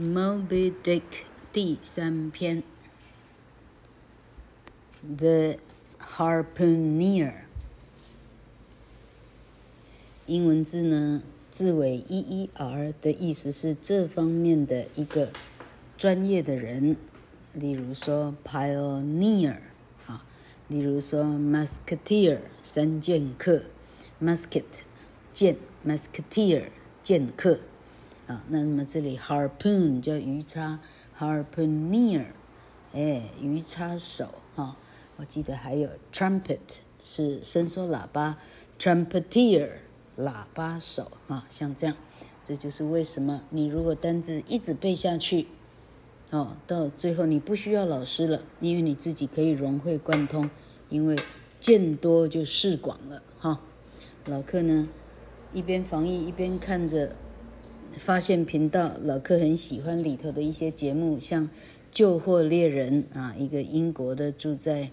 Moby Dick 第三篇，The Harpooner。英文字呢，字尾 e e r 的意思是这方面的一个专业的人，例如说 pioneer 啊，例如说 musketeer 三剑客，musket 剑，musketeer 剑客。啊，那么这里 harpoon 叫鱼叉，harpooneer，哎，鱼叉手哈、哦。我记得还有 trumpet 是伸缩喇叭，trumpeter 喇叭手哈、像这样，这就是为什么你如果单字一直背下去，哦，到最后你不需要老师了，因为你自己可以融会贯通，因为见多就识广了哈、老客呢，一边防疫一边看着。发现频道老克很喜欢里头的一些节目，像《救货猎人》啊，一个英国的住在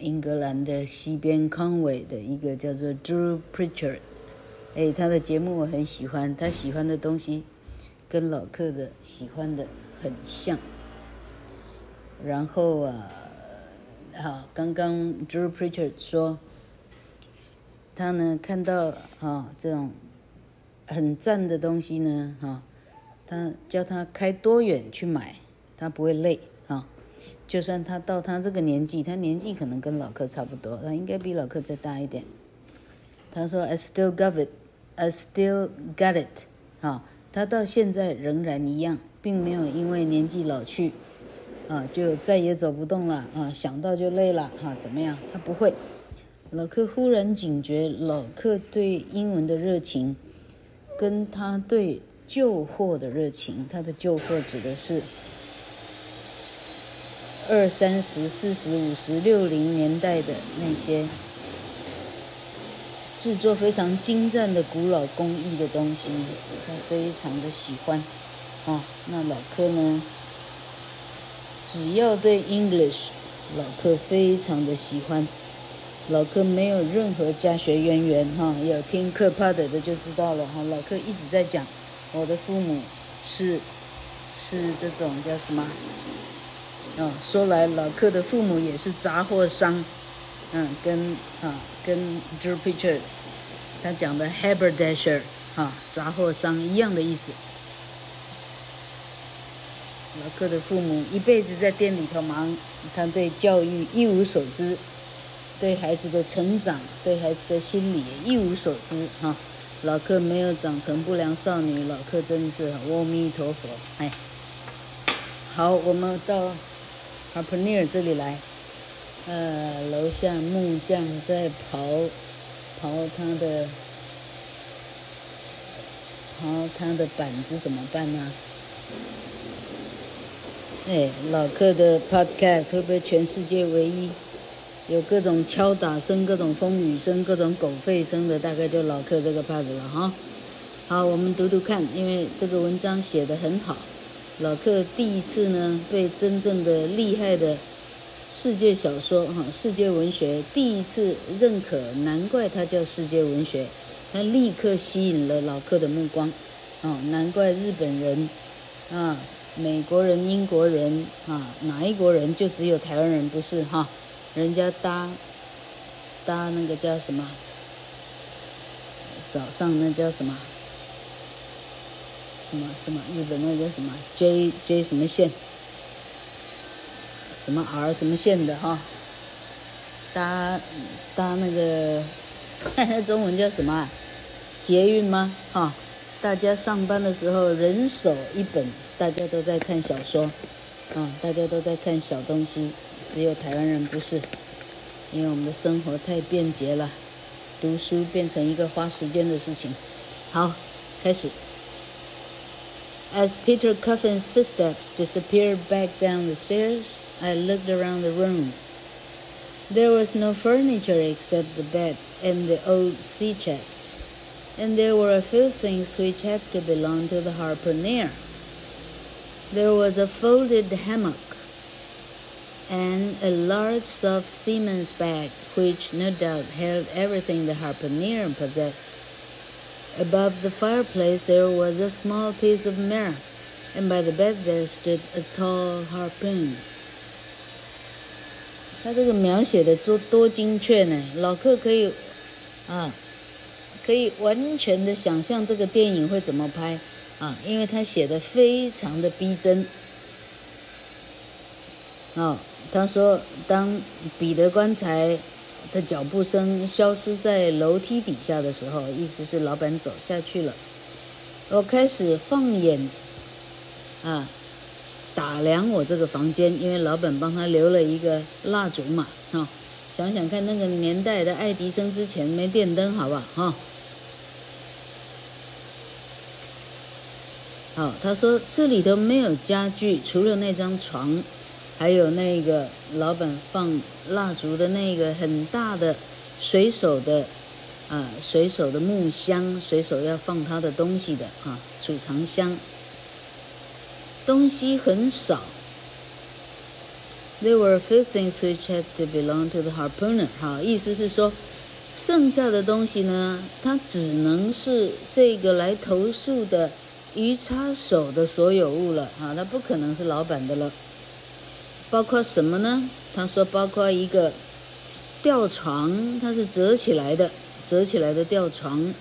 英格兰的西边康维的一个叫做 Drew Pritchard，哎，他的节目我很喜欢，他喜欢的东西跟老克的喜欢的很像。然后啊，好，刚刚 Drew Pritchard 说，他呢看到啊这种。很赞的东西呢，哈，他叫他开多远去买，他不会累啊。就算他到他这个年纪，他年纪可能跟老克差不多，他应该比老克再大一点。他说：“I still got it, I still got it。”啊，他到现在仍然一样，并没有因为年纪老去，啊，就再也走不动了啊，想到就累了哈，怎么样？他不会。老克忽然警觉，老克对英文的热情。跟他对旧货的热情，他的旧货指的是二三十、四十、五十、六零年代的那些制作非常精湛的古老工艺的东西，他非常的喜欢。啊，那老克呢？只要对 English，老克非常的喜欢。老克没有任何家学渊源哈，有听课 p 的的就知道了哈。老克一直在讲，我的父母是是这种叫什么？哦，说来老克的父母也是杂货商，嗯，跟啊跟 Jupiter 他讲的 haberdasher 啊杂货商一样的意思。老克的父母一辈子在店里头忙，他对教育一无所知。对孩子的成长，对孩子的心理一无所知哈。老克没有长成不良少女，老克真的是阿弥陀佛。哎，好，我们到 Harpooner 这里来。呃，楼下木匠在刨刨他的刨他的板子，怎么办呢？哎，老克的 Podcast 会不会全世界唯一？有各种敲打声、各种风雨声、各种狗吠声的，大概就老克这个 part 了哈。好，我们读读看，因为这个文章写得很好。老克第一次呢，被真正的厉害的世界小说哈、世界文学第一次认可，难怪它叫世界文学。它立刻吸引了老克的目光，啊，难怪日本人啊、美国人、英国人啊，哪一国人就只有台湾人不是哈？人家搭搭那个叫什么？早上那叫什么？什么什么？日本那叫什么？J J 什么线？什么 R 什么线的哈？搭搭那个，那 中文叫什么？捷运吗？哈，大家上班的时候人手一本，大家都在看小说，啊，大家都在看小东西。只有台湾人不是，因为我们的生活太便捷了，读书变成一个花时间的事情。好，开始。As Peter Coffin's footsteps disappeared back down the stairs, I looked around the room. There was no furniture except the bed and the old sea chest, and there were a few things which had to belong to the harpooner. There was a folded hammock and a large soft seaman's bag, which no doubt held everything the harpooner possessed. Above the fireplace there was a small piece of mirror, and by the bed there stood a tall harpoon。他这个描写的多多精确呢，老客可以啊，可以完全的想象这个电影会怎么拍啊，因为他写的非常的逼真。哦， 他说，当彼得棺材的脚步声消失在楼梯底下的时候，意思是老板走下去了。我开始放眼，啊，打量我这个房间，因为老板帮他留了一个蜡烛嘛，哈、想想看那个年代的爱迪生之前没电灯，好不好？哈、哦，好，他说这里头没有家具，除了那张床。还有那个老板放蜡烛的那个很大的随手的啊，随手的木箱，随手要放他的东西的啊，储藏箱。东西很少。There were a few things which had to belong to the harpooner。哈，意思是说，剩下的东西呢，它只能是这个来投诉的鱼叉手的所有物了啊，那不可能是老板的了。包括什么呢？他说包括一个吊床，它是折起来的，折起来的吊床，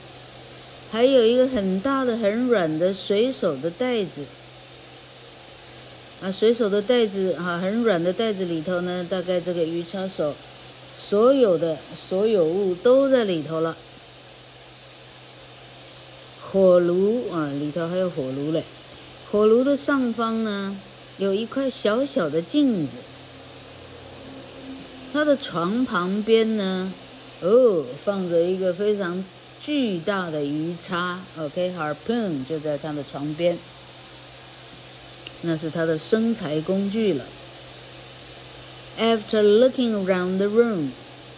还有一个很大的、很软的水手的袋子。啊，水手的袋子啊，很软的袋子里头呢，大概这个鱼叉手所有的所有物都在里头了。火炉啊，里头还有火炉嘞。火炉的上方呢，有一块小小的镜子，他的床旁边呢，哦，放着一个非常巨大的鱼叉，OK，harpoon 就在他的床边，那是他的生财工具了。After looking around the room,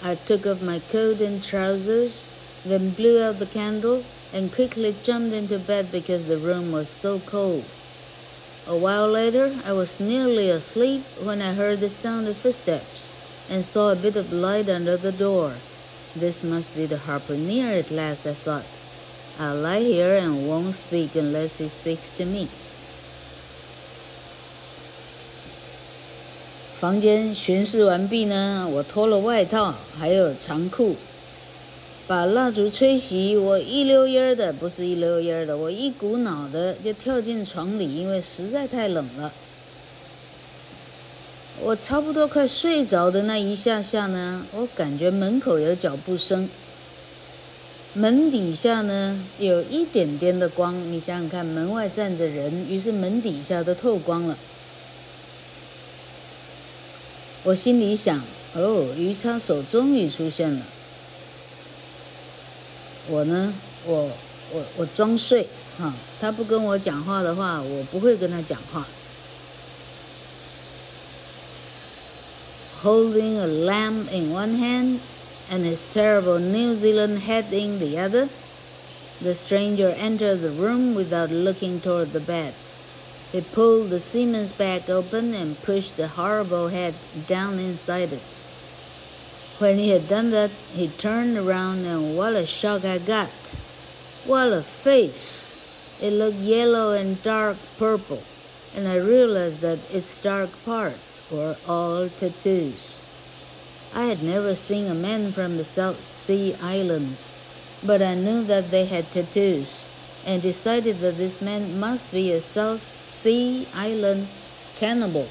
I took off my coat and trousers, then blew out the candle and quickly jumped into bed because the room was so cold. A while later, I was nearly asleep when I heard the sound of footsteps and saw a bit of light under the door. This must be the harpooner at last, I thought. I'll lie here and won't speak unless he speaks to me. 房间巡视完毕呢，我脱了外套，还有长裤。 把蜡烛吹熄，我一溜烟儿的，不是一溜烟儿的，我一股脑的就跳进床里，因为实在太冷了。我差不多快睡着的那一下下呢，我感觉门口有脚步声，门底下呢有一点点的光。你想想看，门外站着人，于是门底下都透光了。我心里想：哦，鱼叉手终于出现了。我呢，我我我装睡哈，他不跟我讲话的话，我不会跟他讲话。Holding a lamp in one hand and his terrible New Zealand hat in the other, the stranger entered the room without looking toward the bed. He pulled the seaman's bag open and pushed the horrible head down inside it. When he had done that, he turned around and what a shock I got. What a face! It looked yellow and dark purple, and I realized that its dark parts were all tattoos. I had never seen a man from the South Sea Islands, but I knew that they had tattoos, and decided that this man must be a South Sea Island cannibal.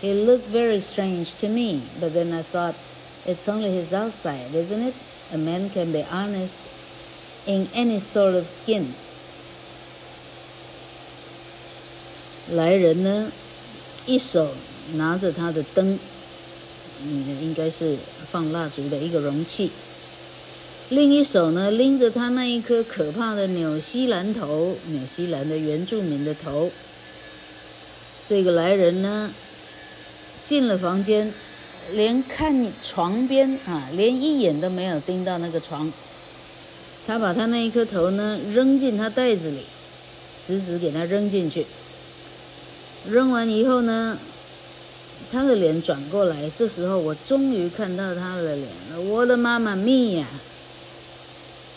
He looked very strange to me, but then I thought, it's only his outside, isn't it? A man can be honest in any sort of skin. 来人呢，一手拿着他的灯，嗯，应该是放蜡烛的一个容器；另一手呢，拎着他那一颗可怕的纽西兰头，纽西兰的原住民的头。这个来人呢，进了房间。连看床边啊，连一眼都没有盯到那个床。他把他那一颗头呢扔进他袋子里，直直给他扔进去。扔完以后呢，他的脸转过来，这时候我终于看到他的脸了。我的妈妈咪呀，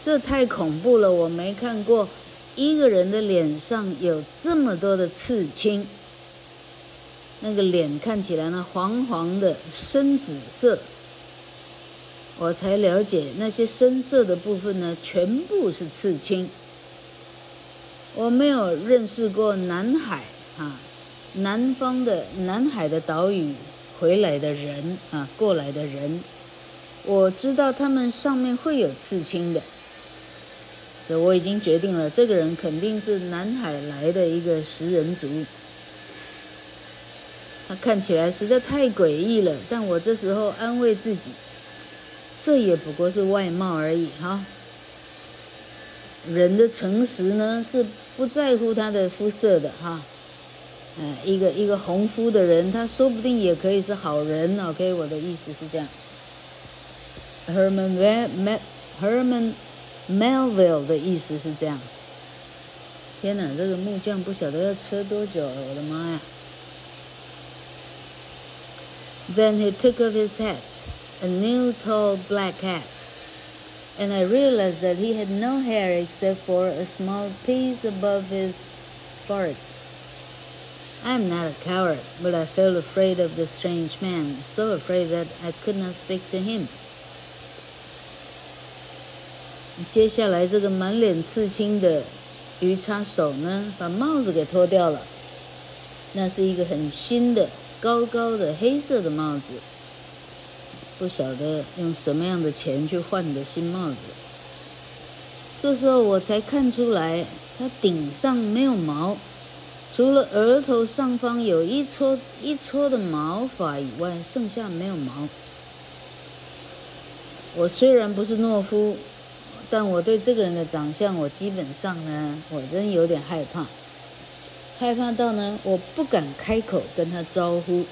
这太恐怖了！我没看过一个人的脸上有这么多的刺青，那个脸看起来呢黄黄的深紫色，我才了解那些深色的部分呢全部是刺青。我没有认识过南海啊，南方的南海的岛屿回来的人啊，过来的人。我知道他们上面会有刺青的，所以我已经决定了，这个人肯定是南海来的一个食人族。他看起来实在太诡异了，但我这时候安慰自己，这也不过是外貌而已哈。人的诚实呢，是不在乎他的肤色的哈。嗯，一个一个红肤的人，他说不定也可以是好人。OK，我的意思是这样。Herman Herman Melville 的意思是这样。天哪，这个木匠不晓得要车多久，我的妈呀 ！Then he took off his hat, a new tall black hat, and I realized that he had no hair except for a small piece above his forehead. I'm not a coward, but I felt afraid of the strange man, so afraid that I could not speak to him. 接下来，这个满脸刺青的鱼叉手呢，把帽子给脱掉了。那是一个很新的、 高高的黑色的帽子，不晓得用什么样的钱去换的新帽子。这时候我才看出来，它顶上没有毛，除了额头上方有一撮一撮的毛发以外，剩下没有毛。我虽然不是懦夫。但我对这个人的长相，我基本上呢，我真有点害怕，害怕到呢，我不敢开口跟他招呼。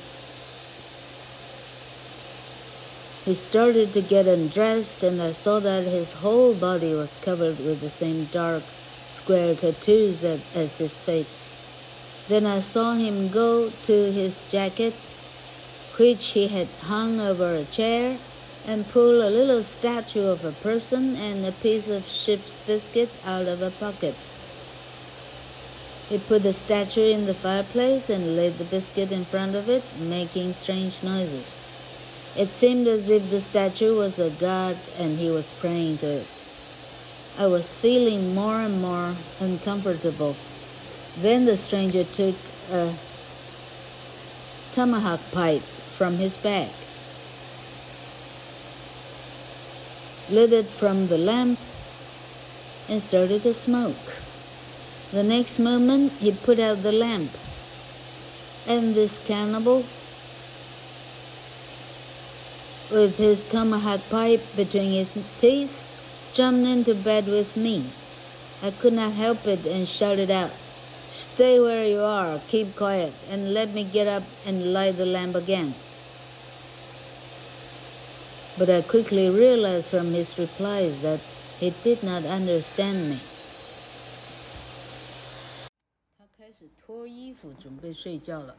He started to get undressed, and I saw that his whole body was covered with the same dark, square tattoos as his face. Then I saw him go to his jacket, which he had hung over a chair. And pull a little statue of a person and a piece of ship's biscuit out of a pocket. He put the statue in the fireplace and laid the biscuit in front of it, making strange noises. It seemed as if the statue was a god and he was praying to it. I was feeling more and more uncomfortable. Then the stranger took a tomahawk pipe from his bag. lit it from the lamp, and started to smoke. The next moment, he put out the lamp, and this cannibal, with his tomahawk pipe between his teeth, jumped into bed with me. I could not help it and shouted out, Stay where you are, keep quiet, and let me get up and light the lamp again. But I quickly realized from his replies that he did not understand me. 脱衣服，准备睡觉了。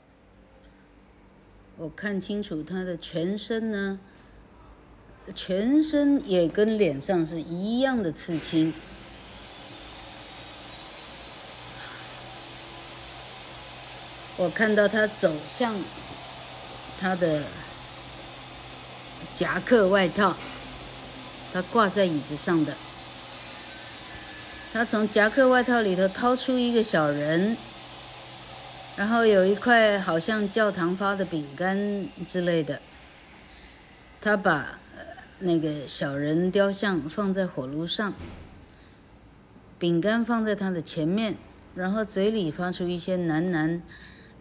我看清楚他的全身呢，全身也跟脸上是一样的刺青。我看到他走向他的。夹克外套，他挂在椅子上的。他从夹克外套里头掏出一个小人，然后有一块好像教堂发的饼干之类的。他把那个小人雕像放在火炉上，饼干放在他的前面，然后嘴里发出一些喃喃、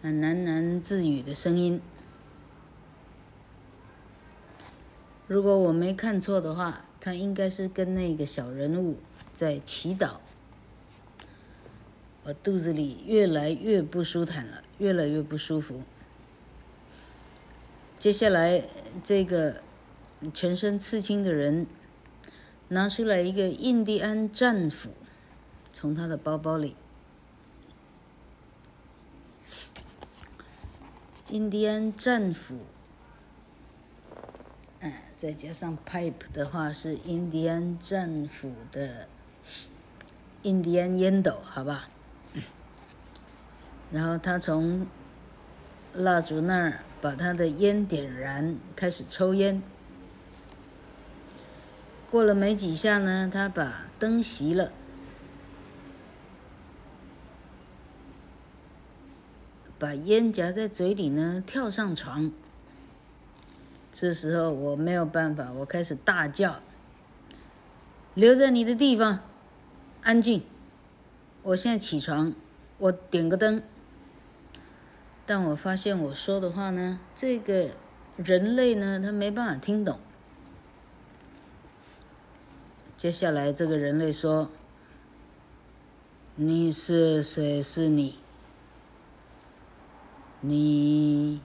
喃喃自语的声音。如果我没看错的话，他应该是跟那个小人物在祈祷。我肚子里越来越不舒坦了，越来越不舒服。接下来，这个全身刺青的人拿出来一个印第安战斧，从他的包包里。印第安战斧。嗯再加上 pipe 的话，是印第安战斧的印第安烟斗，好吧？然后他从蜡烛那儿把他的烟点燃，开始抽烟。过了没几下呢，他把灯熄了，把烟夹在嘴里呢，跳上床。这时候我没有办法，我开始大叫：“留在你的地方，安静！我现在起床，我点个灯。”但我发现我说的话呢，这个人类呢，他没办法听懂。接下来，这个人类说：“你是谁？是你？你？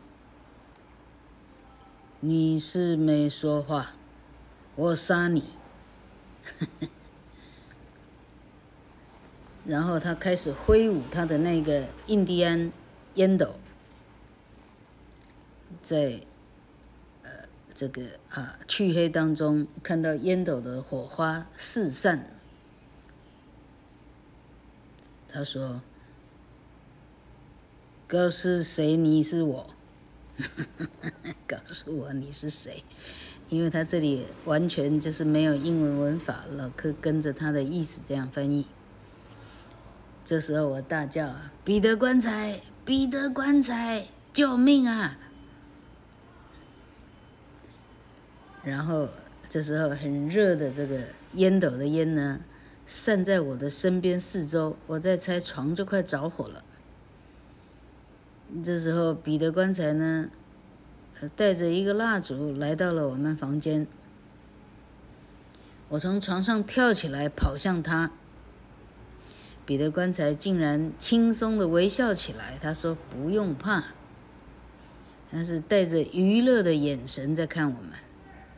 你是没说话，我杀你！” 然后他开始挥舞他的那个印第安烟斗，在。呃这个啊，黢黑当中看到烟斗的火花四散。他说：“告诉谁你是我？告诉我你是谁？因为他这里完全就是没有英文文法，老柯跟着他的意思这样翻译。这时候我大叫：‘彼得棺材，彼得棺材，救命啊！’”然后这时候很热的这个烟斗的烟呢，散在我的身边四周，我在猜床就快着火了。这时候彼得棺材呢，带着一个蜡烛来到了我们房间。我从床上跳起来跑向他，彼得棺材竟然轻松的微笑起来。他说：“不用怕。”他是带着娱乐的眼神在看我们。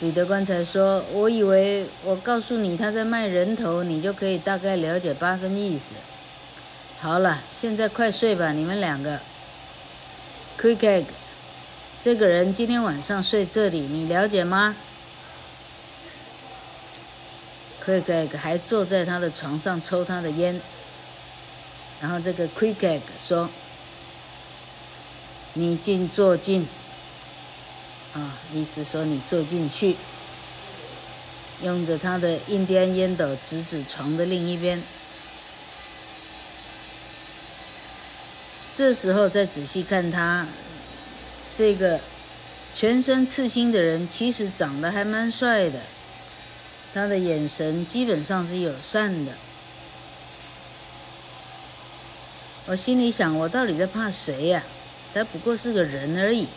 彼得棺材说：“我以为我告诉你他在卖人头，你就可以大概了解八分意思。好了，现在快睡吧，你们两个。Quick Egg，这个人今天晚上睡这里，你了解吗？Quick Egg 还坐在他的床上抽他的烟。然后这个 Quick Egg 说：‘你进，坐进。’”啊，意思说你坐进去，用着他的印第安烟斗指指床的另一边。这时候再仔细看他，这个全身刺青的人其实长得还蛮帅的，他的眼神基本上是友善的。我心里想，我到底在怕谁呀？他不过是个人而已。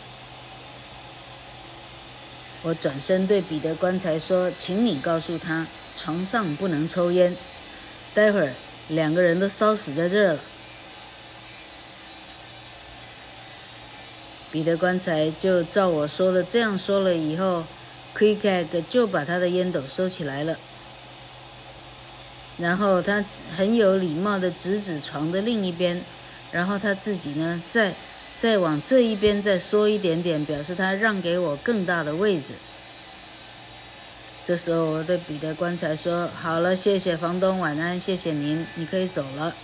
我转身对彼得棺材说：“请你告诉他，床上不能抽烟，待会儿两个人都烧死在这了。”彼得棺材就照我说的这样说了以后，Quick 就把他的烟斗收起来了，然后他很有礼貌的指指床的另一边，然后他自己呢，再。再往这一边再缩一点点，表示他让给我更大的位置。这时候，我对彼得棺材说：“好了，谢谢房东，晚安，谢谢您，你可以走了。”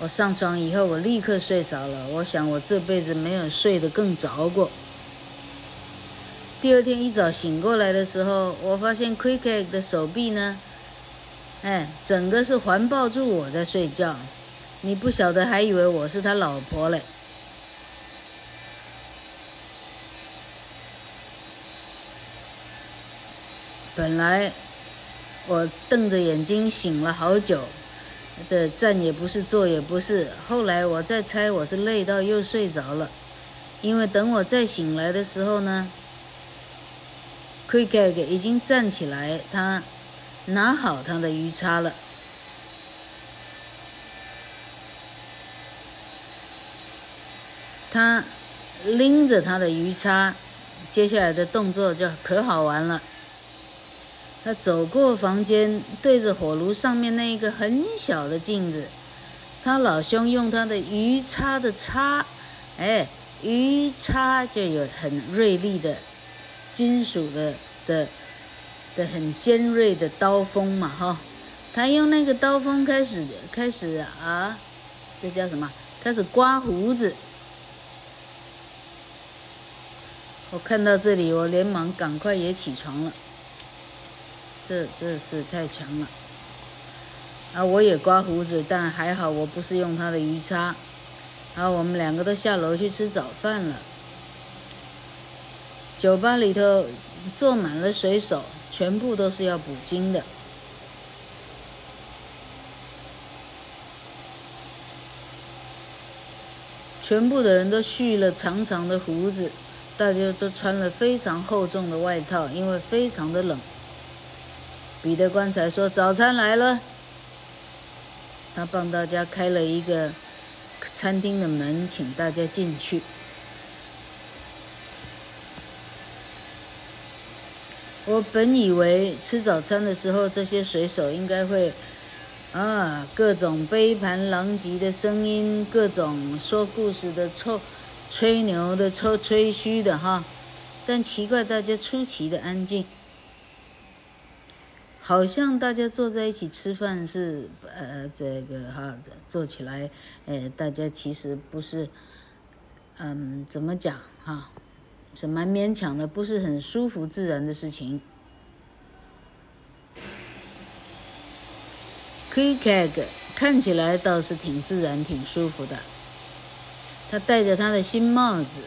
我上床以后，我立刻睡着了。我想，我这辈子没有睡得更着过。第二天一早醒过来的时候，我发现 Quick Egg 的手臂呢，哎，整个是环抱住我在睡觉。你不晓得，还以为我是他老婆嘞。本来我瞪着眼睛醒了好久，这站也不是，坐也不是。后来我再猜，我是累到又睡着了。因为等我再醒来的时候呢，奎盖盖已经站起来，他拿好他的鱼叉了。他拎着他的鱼叉，接下来的动作就可好玩了。他走过房间，对着火炉上面那一个很小的镜子，他老兄用他的鱼叉的叉，哎，鱼叉就有很锐利的。金属的的的很尖锐的刀锋嘛，哈，他用那个刀锋开始开始啊，这叫什么？开始刮胡子。我看到这里，我连忙赶快也起床了。这这是太强了。啊，我也刮胡子，但还好我不是用他的鱼叉。啊，我们两个都下楼去吃早饭了。酒吧里头坐满了水手，全部都是要捕鲸的。全部的人都蓄了长长的胡子，大家都穿了非常厚重的外套，因为非常的冷。彼得棺材说：“早餐来了。”他帮大家开了一个餐厅的门，请大家进去。我本以为吃早餐的时候，这些水手应该会，啊，各种杯盘狼藉的声音，各种说故事的臭、吹牛的、臭吹嘘的哈。但奇怪，大家出奇的安静，好像大家坐在一起吃饭是，呃，这个哈，坐起来，呃，大家其实不是，嗯，怎么讲哈？是蛮勉强的，不是很舒服自然的事情。Queequeg 看起来倒是挺自然、挺舒服的。他戴着他的新帽子，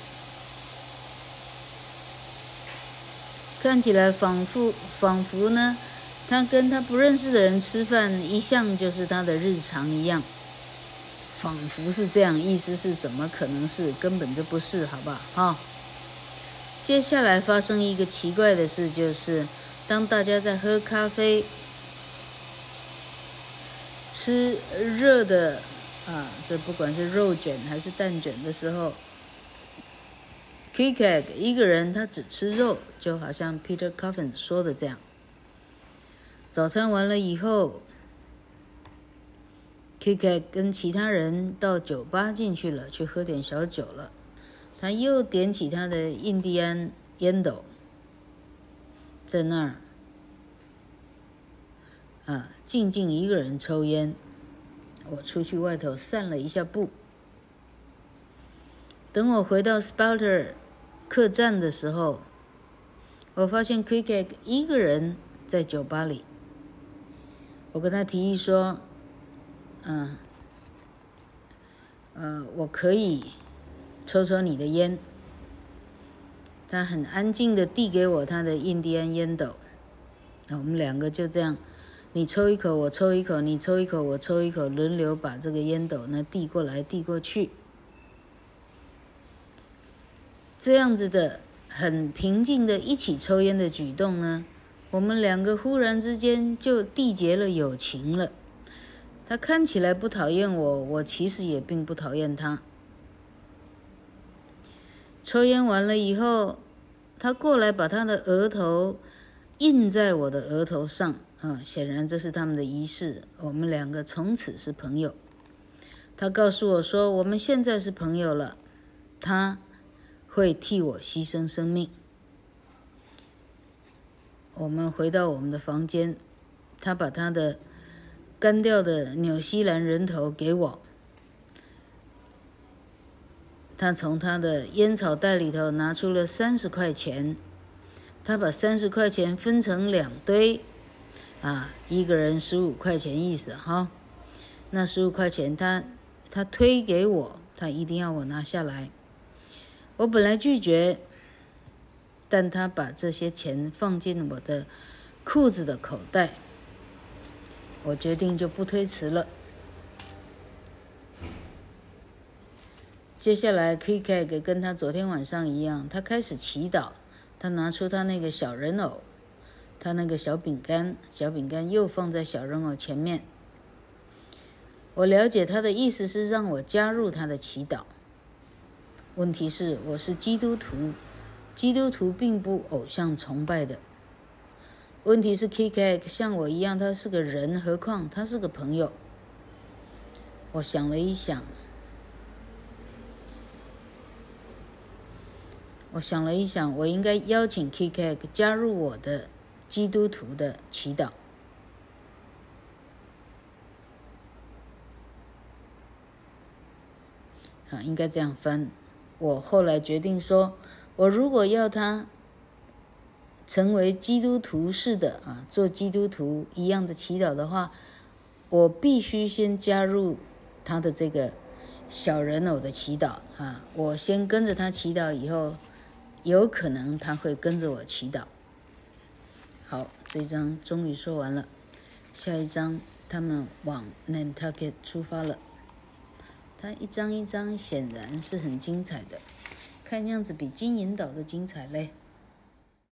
看起来仿佛仿佛呢，他跟他不认识的人吃饭一向就是他的日常一样，仿佛是这样，意思是怎么可能是？根本就不是，好不好？哈。接下来发生一个奇怪的事，就是当大家在喝咖啡、吃热的啊，这不管是肉卷还是蛋卷的时候 k i k e g 一个人他只吃肉，就好像 Peter Coffin 说的这样。早餐完了以后，Queequeg 跟其他人到酒吧进去了，去喝点小酒了。他又点起他的印第安烟斗，在那儿啊，静静一个人抽烟。我出去外头散了一下步。等我回到 Spouter 客栈的时候，我发现 Queequeg 一个人在酒吧里。我跟他提议说：“嗯、呃、我可以。”抽抽你的烟，他很安静的递给我他的印第安烟斗，我们两个就这样，你抽一口，我抽一口，你抽一口，我抽一口，轮流把这个烟斗呢递过来递过去，这样子的很平静的一起抽烟的举动呢，我们两个忽然之间就缔结了友情了。他看起来不讨厌我，我其实也并不讨厌他。抽烟完了以后，他过来把他的额头印在我的额头上，啊，显然这是他们的仪式。我们两个从此是朋友。他告诉我说，我们现在是朋友了，他会替我牺牲生命。我们回到我们的房间，他把他的干掉的纽西兰人头给我。他从他的烟草袋里头拿出了三十块钱，他把三十块钱分成两堆，啊，一个人十五块钱意思哈。那十五块钱他他推给我，他一定要我拿下来。我本来拒绝，但他把这些钱放进我的裤子的口袋，我决定就不推辞了。接下来，Queequeg 跟他昨天晚上一样，他开始祈祷，他拿出他那个小人偶，他那个小饼干，小饼干又放在小人偶前面。我了解他的意思是让我加入他的祈祷。问题是，我是基督徒，基督徒并不偶像崇拜的。问题是 KKK 像我一样，他是个人，何况他是个朋友。我想了一想。我想了一想，我应该邀请 KKK 加入我的基督徒的祈祷。啊，应该这样翻。我后来决定说，我如果要他成为基督徒式的啊，做基督徒一样的祈祷的话，我必须先加入他的这个小人偶的祈祷啊。我先跟着他祈祷，以后。有可能他会跟着我祈祷。好，这一章终于说完了。下一张他们往 Nantucket 出发了。它一张一张显然是很精彩的，看样子比金银岛的精彩嘞。